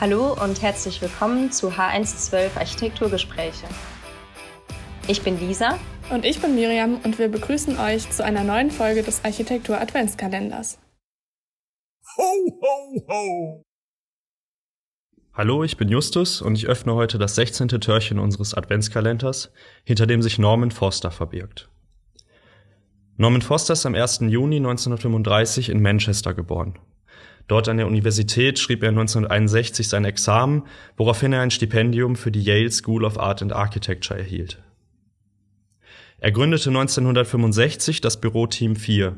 Hallo und herzlich willkommen zu H112 Architekturgespräche. Ich bin Lisa. Und ich bin Miriam und wir begrüßen euch zu einer neuen Folge des Architektur Adventskalenders. Ho, ho, ho! Hallo, ich bin Justus und ich öffne heute das 16. Türchen unseres Adventskalenders, hinter dem sich Norman Foster verbirgt. Norman Foster ist am 1. Juni 1935 in Manchester geboren. Dort an der Universität schrieb er 1961 sein Examen, woraufhin er ein Stipendium für die Yale School of Art and Architecture erhielt. Er gründete 1965 das Büro Team 4,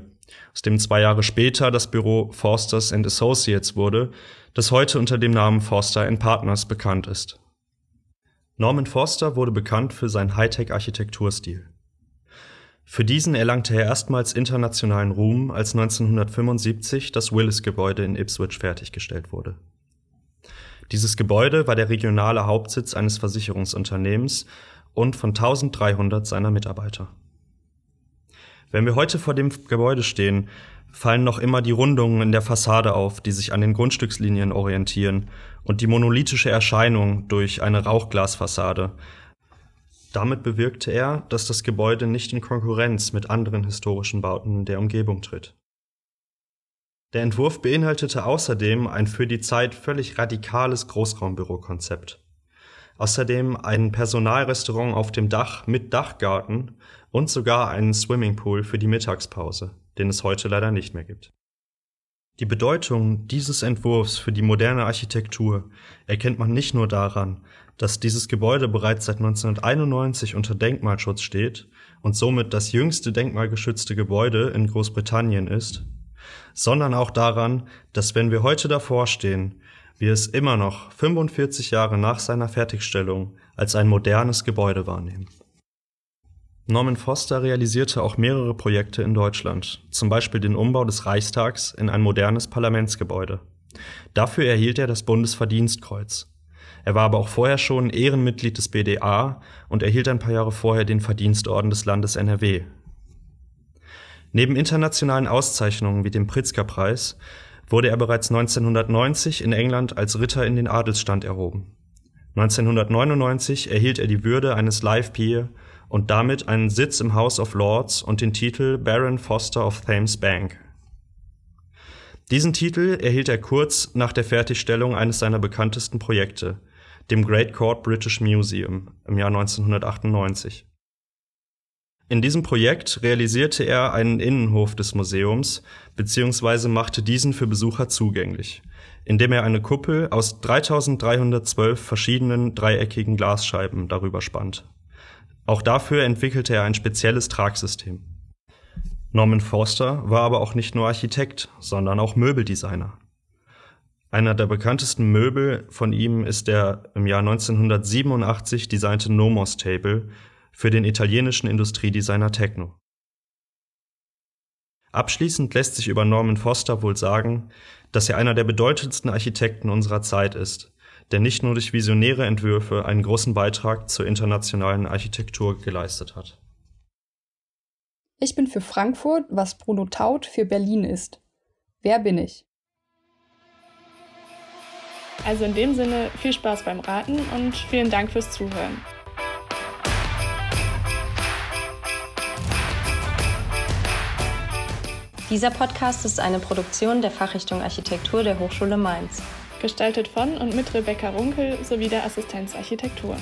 aus dem zwei Jahre später das Büro Forsters and Associates wurde, das heute unter dem Namen Forster Partners bekannt ist. Norman Foster wurde bekannt für seinen Hightech-Architekturstil. Für diesen erlangte er erstmals internationalen Ruhm, als 1975 das Willis-Gebäude in Ipswich fertiggestellt wurde. Dieses Gebäude war der regionale Hauptsitz eines Versicherungsunternehmens und von 1300 seiner Mitarbeiter. Wenn wir heute vor dem Gebäude stehen, fallen noch immer die Rundungen in der Fassade auf, die sich an den Grundstückslinien orientieren, und die monolithische Erscheinung durch eine Rauchglasfassade, damit bewirkte er, dass das Gebäude nicht in Konkurrenz mit anderen historischen Bauten der Umgebung tritt. Der Entwurf beinhaltete außerdem ein für die Zeit völlig radikales Großraumbürokonzept. Außerdem ein Personalrestaurant auf dem Dach mit Dachgarten und sogar einen Swimmingpool für die Mittagspause, den es heute leider nicht mehr gibt. Die Bedeutung dieses Entwurfs für die moderne Architektur erkennt man nicht nur daran, dass dieses Gebäude bereits seit 1991 unter Denkmalschutz steht und somit das jüngste denkmalgeschützte Gebäude in Großbritannien ist, sondern auch daran, dass wenn wir heute davor stehen, wir es immer noch 45 Jahre nach seiner Fertigstellung als ein modernes Gebäude wahrnehmen. Norman Foster realisierte auch mehrere Projekte in Deutschland, zum Beispiel den Umbau des Reichstags in ein modernes Parlamentsgebäude. Dafür erhielt er das Bundesverdienstkreuz. Er war aber auch vorher schon Ehrenmitglied des BDA und erhielt ein paar Jahre vorher den Verdienstorden des Landes NRW. Neben internationalen Auszeichnungen wie dem Pritzker-Preis wurde er bereits 1990 in England als Ritter in den Adelsstand erhoben. 1999 erhielt er die Würde eines Live Peer und damit einen Sitz im House of Lords und den Titel Baron Foster of Thames Bank. Diesen Titel erhielt er kurz nach der Fertigstellung eines seiner bekanntesten Projekte, dem Great Court British Museum im Jahr 1998. In diesem Projekt realisierte er einen Innenhof des Museums bzw. machte diesen für Besucher zugänglich, indem er eine Kuppel aus 3312 verschiedenen dreieckigen Glasscheiben darüber spannt. Auch dafür entwickelte er ein spezielles Tragsystem. Norman Forster war aber auch nicht nur Architekt, sondern auch Möbeldesigner. Einer der bekanntesten Möbel von ihm ist der im Jahr 1987 designte Nomos Table für den italienischen Industriedesigner Techno. Abschließend lässt sich über Norman Foster wohl sagen, dass er einer der bedeutendsten Architekten unserer Zeit ist, der nicht nur durch visionäre Entwürfe einen großen Beitrag zur internationalen Architektur geleistet hat. Ich bin für Frankfurt, was Bruno Taut für Berlin ist. Wer bin ich? Also in dem Sinne viel Spaß beim Raten und vielen Dank fürs Zuhören. Dieser Podcast ist eine Produktion der Fachrichtung Architektur der Hochschule Mainz. Gestaltet von und mit Rebecca Runkel sowie der Assistenz Architektur.